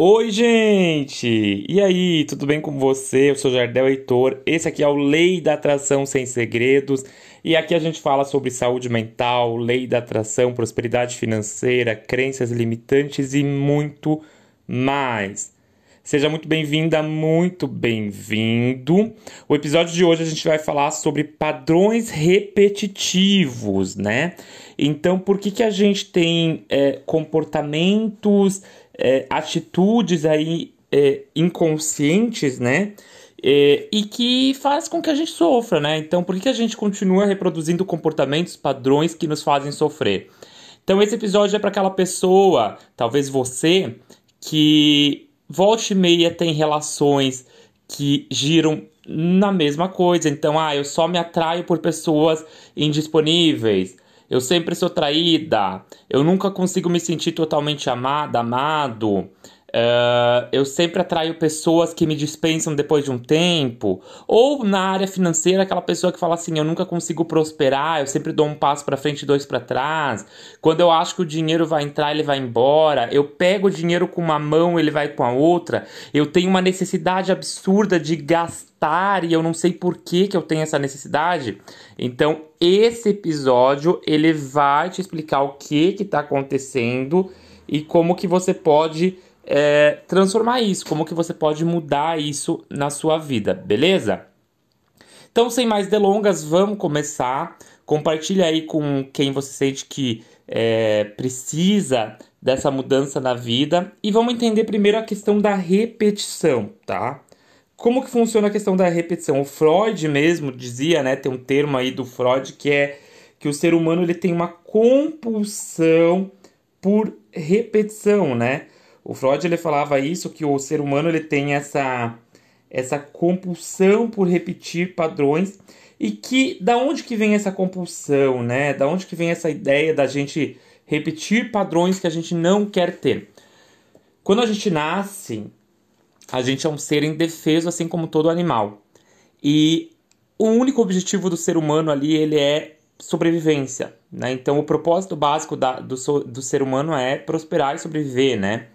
Oi, gente! E aí, tudo bem com você? Eu sou Jardel Heitor. Esse aqui é o Lei da Atração Sem Segredos. E aqui a gente fala sobre saúde mental, lei da atração, prosperidade financeira, crenças limitantes e muito mais. Seja muito bem-vinda, muito bem-vindo. O episódio de hoje a gente vai falar sobre padrões repetitivos, né? Então, por que, que a gente tem é, comportamentos é, atitudes aí é, inconscientes, né? É, e que faz com que a gente sofra, né? Então, por que a gente continua reproduzindo comportamentos, padrões que nos fazem sofrer? Então, esse episódio é para aquela pessoa, talvez você, que volte e meia tem relações que giram na mesma coisa. Então, ah, eu só me atraio por pessoas indisponíveis eu sempre sou traída, eu nunca consigo me sentir totalmente amada, amado. Uh, eu sempre atraio pessoas que me dispensam depois de um tempo. Ou na área financeira, aquela pessoa que fala assim: eu nunca consigo prosperar, eu sempre dou um passo para frente e dois para trás. Quando eu acho que o dinheiro vai entrar, ele vai embora. Eu pego o dinheiro com uma mão, ele vai com a outra. Eu tenho uma necessidade absurda de gastar e eu não sei por que, que eu tenho essa necessidade. Então, esse episódio ele vai te explicar o que que está acontecendo e como que você pode é, transformar isso, como que você pode mudar isso na sua vida, beleza? Então, sem mais delongas, vamos começar. Compartilha aí com quem você sente que é, precisa dessa mudança na vida e vamos entender primeiro a questão da repetição, tá? Como que funciona a questão da repetição? O Freud mesmo dizia, né, tem um termo aí do Freud que é que o ser humano ele tem uma compulsão por repetição, né? O Freud ele falava isso que o ser humano ele tem essa essa compulsão por repetir padrões e que da onde que vem essa compulsão, né? Da onde que vem essa ideia da gente repetir padrões que a gente não quer ter? Quando a gente nasce, a gente é um ser indefeso assim como todo animal. E o único objetivo do ser humano ali ele é sobrevivência, né? Então o propósito básico da, do, do ser humano é prosperar e sobreviver, né?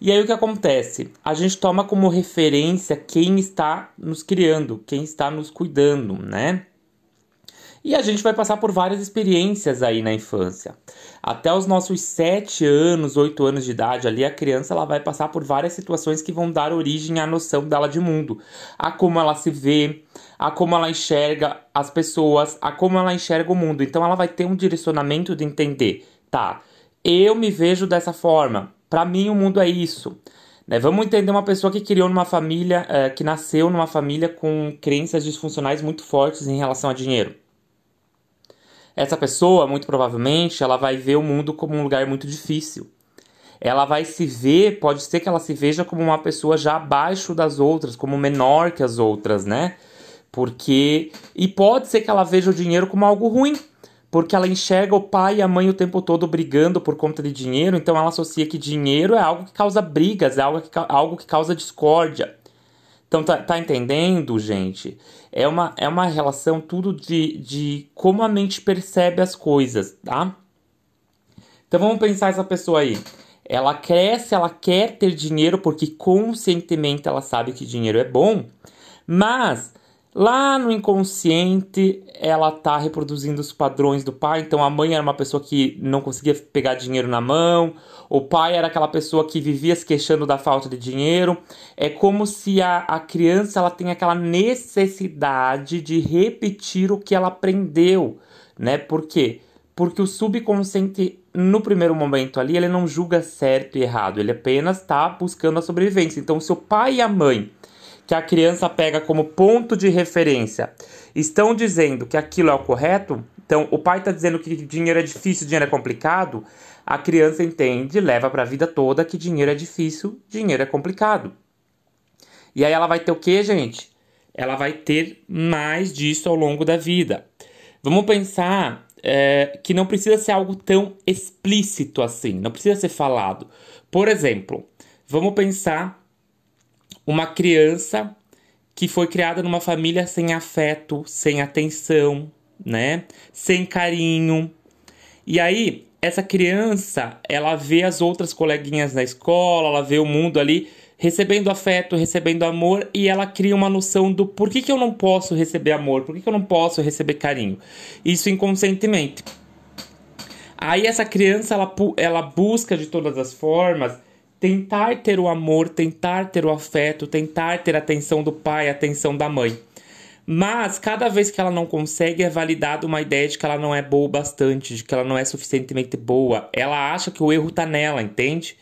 E aí o que acontece? A gente toma como referência quem está nos criando, quem está nos cuidando, né? E a gente vai passar por várias experiências aí na infância. Até os nossos 7 anos, 8 anos de idade, ali a criança ela vai passar por várias situações que vão dar origem à noção dela de mundo, a como ela se vê, a como ela enxerga as pessoas, a como ela enxerga o mundo. Então ela vai ter um direcionamento de entender, tá? Eu me vejo dessa forma. Para mim, o mundo é isso. Né? Vamos entender uma pessoa que criou numa família, é, que nasceu numa família com crenças disfuncionais muito fortes em relação a dinheiro. Essa pessoa, muito provavelmente, ela vai ver o mundo como um lugar muito difícil. Ela vai se ver, pode ser que ela se veja como uma pessoa já abaixo das outras, como menor que as outras, né? Porque. E pode ser que ela veja o dinheiro como algo ruim porque ela enxerga o pai e a mãe o tempo todo brigando por conta de dinheiro, então ela associa que dinheiro é algo que causa brigas, é algo que, algo que causa discórdia. Então, tá, tá entendendo, gente? É uma, é uma relação tudo de, de como a mente percebe as coisas, tá? Então, vamos pensar essa pessoa aí. Ela cresce, ela quer ter dinheiro porque conscientemente ela sabe que dinheiro é bom, mas Lá no inconsciente, ela tá reproduzindo os padrões do pai. Então, a mãe era uma pessoa que não conseguia pegar dinheiro na mão, o pai era aquela pessoa que vivia se queixando da falta de dinheiro. É como se a, a criança ela tem aquela necessidade de repetir o que ela aprendeu, né? Por quê? Porque o subconsciente, no primeiro momento ali, ele não julga certo e errado, ele apenas está buscando a sobrevivência. Então, se o pai e a mãe que a criança pega como ponto de referência estão dizendo que aquilo é o correto, então o pai está dizendo que dinheiro é difícil, dinheiro é complicado, a criança entende, leva para a vida toda que dinheiro é difícil, dinheiro é complicado. E aí ela vai ter o que, gente? Ela vai ter mais disso ao longo da vida. Vamos pensar é, que não precisa ser algo tão explícito assim, não precisa ser falado. Por exemplo, vamos pensar uma criança que foi criada numa família sem afeto, sem atenção, né? Sem carinho. E aí, essa criança, ela vê as outras coleguinhas na escola, ela vê o mundo ali recebendo afeto, recebendo amor e ela cria uma noção do por que, que eu não posso receber amor, por que, que eu não posso receber carinho. Isso inconscientemente. Aí essa criança ela, ela busca de todas as formas tentar ter o amor, tentar ter o afeto, tentar ter a atenção do pai, a atenção da mãe. Mas cada vez que ela não consegue, é validada uma ideia de que ela não é boa o bastante, de que ela não é suficientemente boa. Ela acha que o erro tá nela, entende?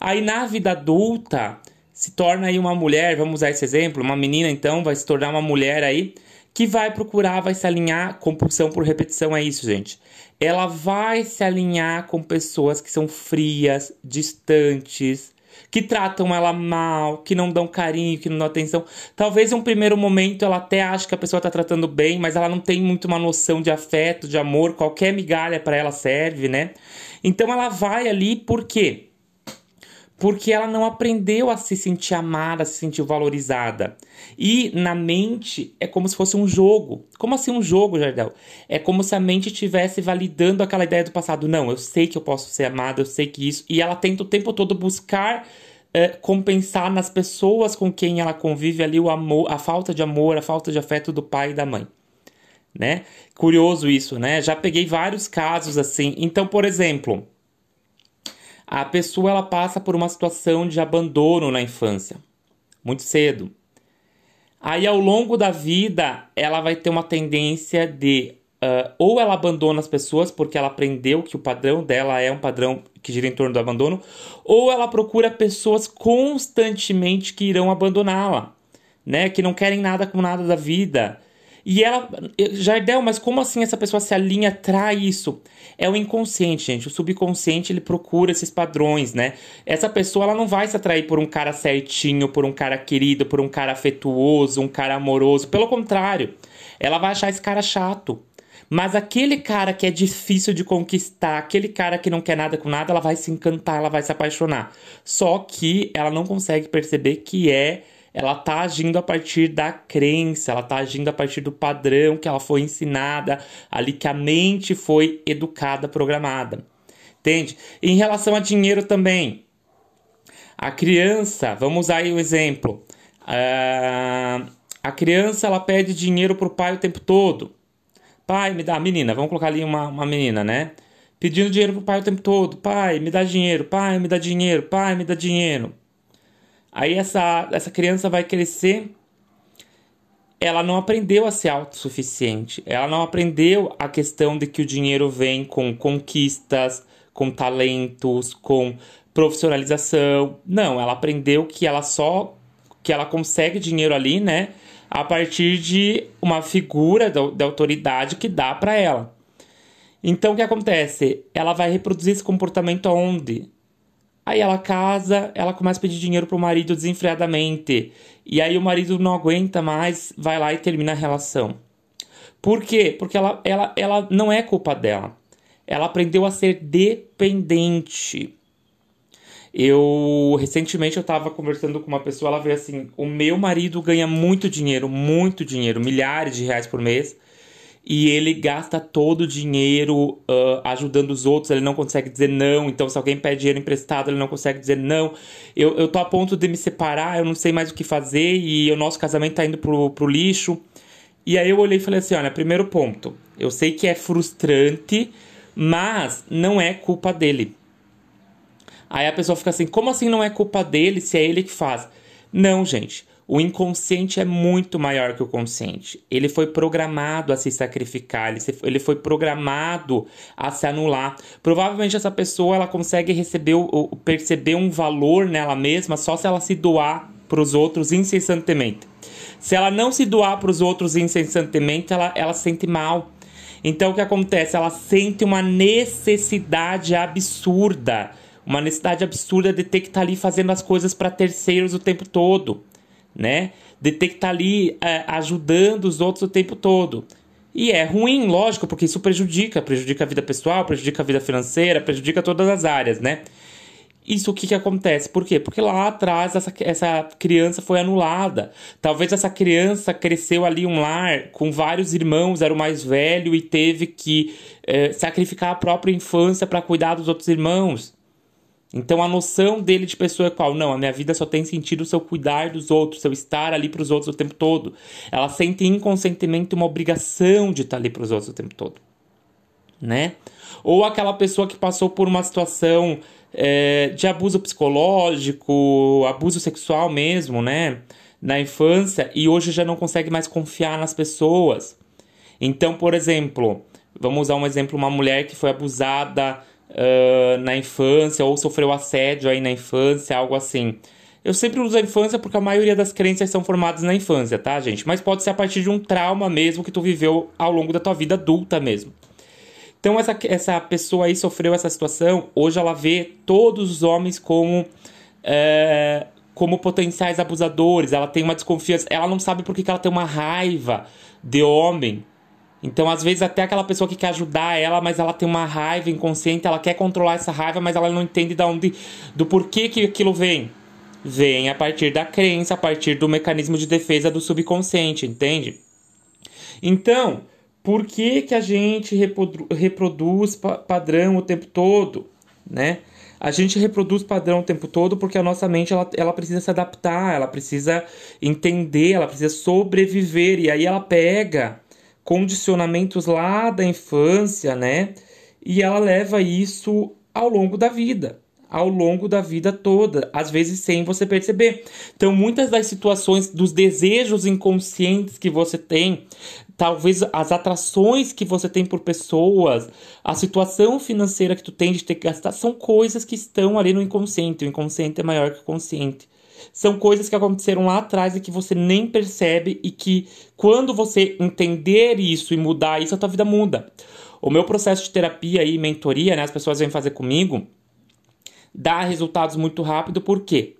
Aí na vida adulta, se torna aí uma mulher, vamos usar esse exemplo, uma menina então vai se tornar uma mulher aí que vai procurar, vai se alinhar, compulsão por repetição é isso, gente. Ela vai se alinhar com pessoas que são frias, distantes, que tratam ela mal, que não dão carinho, que não dão atenção. Talvez em um primeiro momento ela até ache que a pessoa está tratando bem, mas ela não tem muito uma noção de afeto, de amor, qualquer migalha para ela serve, né? Então ela vai ali por quê? Porque ela não aprendeu a se sentir amada, a se sentir valorizada. E na mente é como se fosse um jogo. Como assim um jogo, Jardel? É como se a mente estivesse validando aquela ideia do passado. Não, eu sei que eu posso ser amada, eu sei que isso. E ela tenta o tempo todo buscar é, compensar nas pessoas com quem ela convive ali o amor, a falta de amor, a falta de afeto do pai e da mãe. Né? Curioso isso, né? Já peguei vários casos assim. Então, por exemplo a pessoa ela passa por uma situação de abandono na infância, muito cedo. Aí ao longo da vida, ela vai ter uma tendência de uh, ou ela abandona as pessoas porque ela aprendeu que o padrão dela é um padrão que gira em torno do abandono, ou ela procura pessoas constantemente que irão abandoná-la, né? Que não querem nada com nada da vida, e ela. Jardel, mas como assim essa pessoa se alinha, trai isso? É o inconsciente, gente. O subconsciente ele procura esses padrões, né? Essa pessoa ela não vai se atrair por um cara certinho, por um cara querido, por um cara afetuoso, um cara amoroso. Pelo contrário, ela vai achar esse cara chato. Mas aquele cara que é difícil de conquistar, aquele cara que não quer nada com nada, ela vai se encantar, ela vai se apaixonar. Só que ela não consegue perceber que é ela está agindo a partir da crença, ela está agindo a partir do padrão que ela foi ensinada, ali que a mente foi educada, programada. Entende? Em relação a dinheiro também, a criança, vamos usar aí o exemplo. Uh, a criança ela pede dinheiro pro pai o tempo todo. Pai, me dá, menina, vamos colocar ali uma, uma menina, né? Pedindo dinheiro pro pai o tempo todo. Pai, me dá dinheiro. Pai, me dá dinheiro. Pai, me dá dinheiro. Aí essa, essa criança vai crescer, ela não aprendeu a ser autossuficiente, ela não aprendeu a questão de que o dinheiro vem com conquistas, com talentos, com profissionalização. Não, ela aprendeu que ela só que ela consegue dinheiro ali, né, a partir de uma figura de autoridade que dá para ela. Então o que acontece? Ela vai reproduzir esse comportamento aonde? Aí ela casa, ela começa a pedir dinheiro pro marido desenfreadamente. E aí o marido não aguenta mais, vai lá e termina a relação. Por quê? Porque ela, ela, ela não é culpa dela. Ela aprendeu a ser dependente. Eu recentemente eu estava conversando com uma pessoa, ela veio assim: "O meu marido ganha muito dinheiro, muito dinheiro, milhares de reais por mês, e ele gasta todo o dinheiro uh, ajudando os outros, ele não consegue dizer não. Então, se alguém pede dinheiro emprestado, ele não consegue dizer não. Eu, eu tô a ponto de me separar, eu não sei mais o que fazer e o nosso casamento tá indo pro, pro lixo. E aí eu olhei e falei assim: olha, primeiro ponto, eu sei que é frustrante, mas não é culpa dele. Aí a pessoa fica assim: como assim não é culpa dele se é ele que faz? Não, gente. O inconsciente é muito maior que o consciente. Ele foi programado a se sacrificar, ele, foi programado a se anular. Provavelmente essa pessoa ela consegue receber perceber um valor nela mesma só se ela se doar para os outros incessantemente. Se ela não se doar para os outros incessantemente, ela, ela sente mal. Então o que acontece? Ela sente uma necessidade absurda, uma necessidade absurda de ter que estar tá ali fazendo as coisas para terceiros o tempo todo né? De ter que estar tá ali é, ajudando os outros o tempo todo. E é ruim, lógico, porque isso prejudica, prejudica a vida pessoal, prejudica a vida financeira, prejudica todas as áreas, né? isso o que, que acontece? Por quê? Porque lá atrás essa, essa criança foi anulada. Talvez essa criança cresceu ali um lar com vários irmãos, era o mais velho e teve que é, sacrificar a própria infância para cuidar dos outros irmãos. Então a noção dele de pessoa é qual? Não, a minha vida só tem sentido se eu cuidar dos outros, se eu estar ali para os outros o tempo todo. Ela sente inconscientemente uma obrigação de estar ali para os outros o tempo todo, né? Ou aquela pessoa que passou por uma situação é, de abuso psicológico, abuso sexual mesmo, né? Na infância e hoje já não consegue mais confiar nas pessoas. Então, por exemplo, vamos usar um exemplo: uma mulher que foi abusada uh, na infância ou sofreu assédio aí na infância, algo assim. Eu sempre uso a infância porque a maioria das crenças são formadas na infância, tá, gente? Mas pode ser a partir de um trauma mesmo que tu viveu ao longo da tua vida adulta mesmo. Então essa, essa pessoa aí sofreu essa situação, hoje ela vê todos os homens como é, como potenciais abusadores, ela tem uma desconfiança, ela não sabe por que, que ela tem uma raiva de homem. Então, às vezes, até aquela pessoa que quer ajudar ela, mas ela tem uma raiva inconsciente, ela quer controlar essa raiva, mas ela não entende de onde, do porquê que aquilo vem. Vem a partir da crença, a partir do mecanismo de defesa do subconsciente, entende? Então, por que, que a gente reprodu reproduz pa padrão o tempo todo, né? A gente reproduz padrão o tempo todo porque a nossa mente ela, ela precisa se adaptar, ela precisa entender, ela precisa sobreviver e aí ela pega condicionamentos lá da infância, né? E ela leva isso ao longo da vida ao longo da vida toda, às vezes sem você perceber. Então, muitas das situações, dos desejos inconscientes que você tem, talvez as atrações que você tem por pessoas, a situação financeira que tu tem de ter que gastar, são coisas que estão ali no inconsciente. O inconsciente é maior que o consciente. São coisas que aconteceram lá atrás e que você nem percebe e que quando você entender isso e mudar isso, a tua vida muda. O meu processo de terapia e mentoria, né, as pessoas vêm fazer comigo, dá resultados muito rápido, por quê?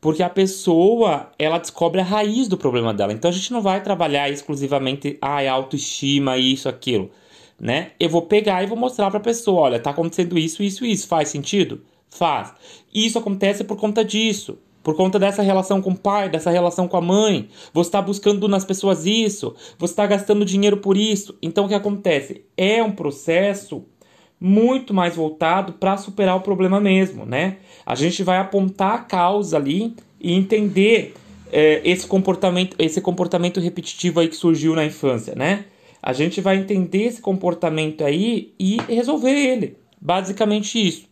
Porque a pessoa, ela descobre a raiz do problema dela. Então a gente não vai trabalhar exclusivamente, ah, autoestima, isso, aquilo, né? Eu vou pegar e vou mostrar para a pessoa, olha, tá acontecendo isso, isso, isso, faz sentido? Faz. Isso acontece por conta disso. Por conta dessa relação com o pai, dessa relação com a mãe. Você está buscando nas pessoas isso. Você está gastando dinheiro por isso. Então o que acontece? É um processo muito mais voltado para superar o problema mesmo, né? A gente vai apontar a causa ali e entender é, esse comportamento, esse comportamento repetitivo aí que surgiu na infância, né? A gente vai entender esse comportamento aí e resolver ele. Basicamente isso,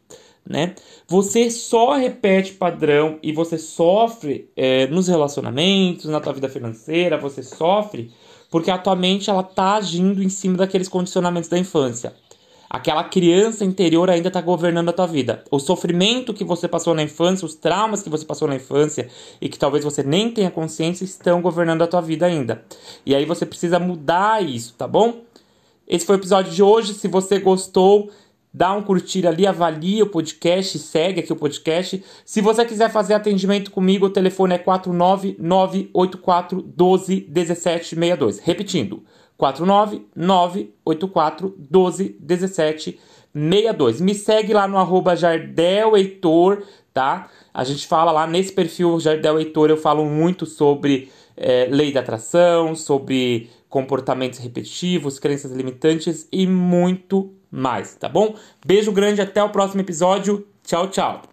né? Você só repete padrão e você sofre é, nos relacionamentos, na tua vida financeira, você sofre porque a tua mente ela tá agindo em cima daqueles condicionamentos da infância. Aquela criança interior ainda está governando a tua vida. O sofrimento que você passou na infância, os traumas que você passou na infância e que talvez você nem tenha consciência estão governando a tua vida ainda. E aí você precisa mudar isso, tá bom? Esse foi o episódio de hoje. Se você gostou, dá um curtir ali, avalia o podcast, segue aqui o podcast. Se você quiser fazer atendimento comigo, o telefone é 49984 12 1762. Repetindo, 49984121762. Me segue lá no arroba Jardel Heitor, tá? A gente fala lá nesse perfil Jardel Heitor, eu falo muito sobre é, lei da atração, sobre comportamentos repetitivos, crenças limitantes e muito mais, tá bom? Beijo grande, até o próximo episódio. Tchau, tchau.